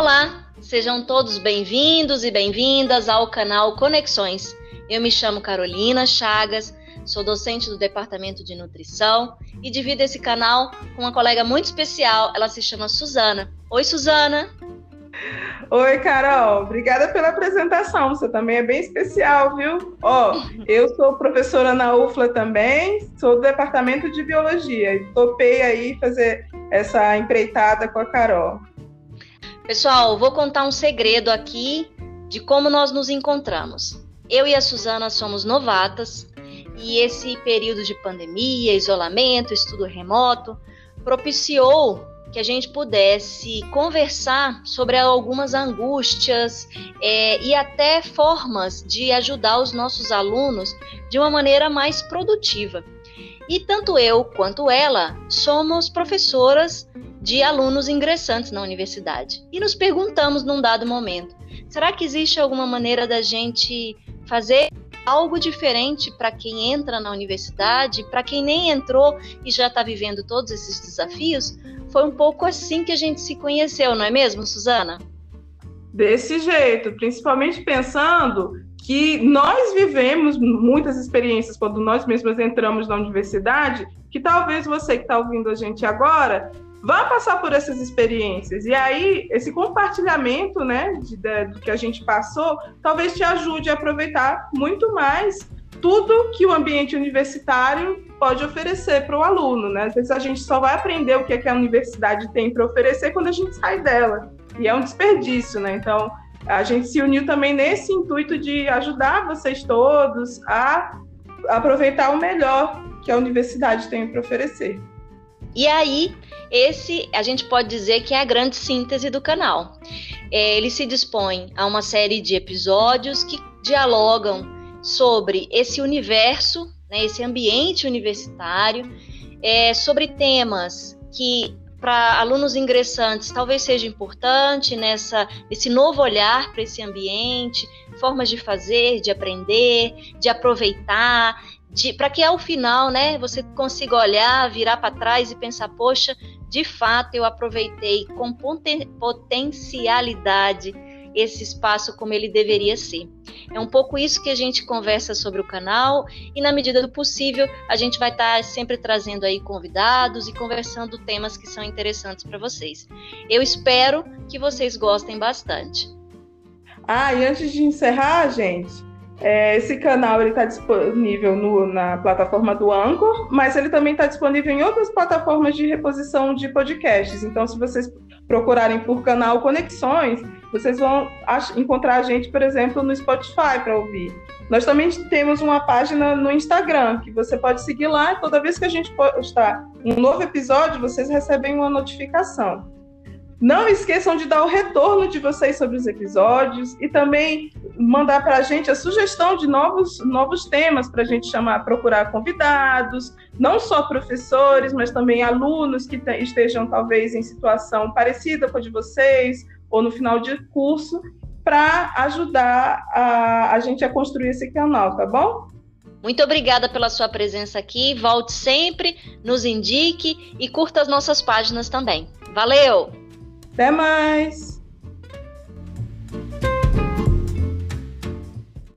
Olá, sejam todos bem-vindos e bem-vindas ao canal Conexões. Eu me chamo Carolina Chagas, sou docente do Departamento de Nutrição e divido esse canal com uma colega muito especial, ela se chama Suzana. Oi, Suzana! Oi, Carol. Obrigada pela apresentação. Você também é bem especial, viu? Ó, eu sou professora na UFLA também, sou do departamento de biologia e topei aí fazer essa empreitada com a Carol. Pessoal, vou contar um segredo aqui de como nós nos encontramos. Eu e a Suzana somos novatas e esse período de pandemia, isolamento, estudo remoto propiciou que a gente pudesse conversar sobre algumas angústias é, e até formas de ajudar os nossos alunos de uma maneira mais produtiva. E tanto eu quanto ela somos professoras de alunos ingressantes na universidade. E nos perguntamos num dado momento: será que existe alguma maneira da gente fazer algo diferente para quem entra na universidade, para quem nem entrou e já está vivendo todos esses desafios, foi um pouco assim que a gente se conheceu, não é mesmo, Suzana? Desse jeito, principalmente pensando que nós vivemos muitas experiências quando nós mesmos entramos na universidade, que talvez você que está ouvindo a gente agora vá passar por essas experiências. E aí, esse compartilhamento né, de, de, do que a gente passou, talvez te ajude a aproveitar muito mais tudo que o ambiente universitário pode oferecer para o aluno. Né? Às vezes a gente só vai aprender o que, é que a universidade tem para oferecer quando a gente sai dela. E é um desperdício, né? Então, a gente se uniu também nesse intuito de ajudar vocês todos a aproveitar o melhor que a universidade tem para oferecer. E aí, esse a gente pode dizer que é a grande síntese do canal. É, ele se dispõe a uma série de episódios que dialogam sobre esse universo, né, esse ambiente universitário, é, sobre temas que para alunos ingressantes talvez seja importante nessa esse novo olhar para esse ambiente, formas de fazer, de aprender, de aproveitar, para que ao final, né, você consiga olhar, virar para trás e pensar, poxa, de fato eu aproveitei com potencialidade esse espaço como ele deveria ser. É um pouco isso que a gente conversa sobre o canal e na medida do possível a gente vai estar tá sempre trazendo aí convidados e conversando temas que são interessantes para vocês. Eu espero que vocês gostem bastante. Ah, e antes de encerrar, gente, é, esse canal está disponível no, na plataforma do Anchor, mas ele também está disponível em outras plataformas de reposição de podcasts. Então, se vocês procurarem por canal Conexões, vocês vão encontrar a gente, por exemplo, no Spotify para ouvir. Nós também temos uma página no Instagram que você pode seguir lá. Toda vez que a gente postar um novo episódio, vocês recebem uma notificação. Não esqueçam de dar o retorno de vocês sobre os episódios e também mandar para a gente a sugestão de novos, novos temas para a gente chamar, procurar convidados, não só professores, mas também alunos que estejam talvez em situação parecida com a de vocês ou no final de curso, para ajudar a, a gente a construir esse canal, tá bom? Muito obrigada pela sua presença aqui. Volte sempre, nos indique e curta as nossas páginas também. Valeu! Até mais!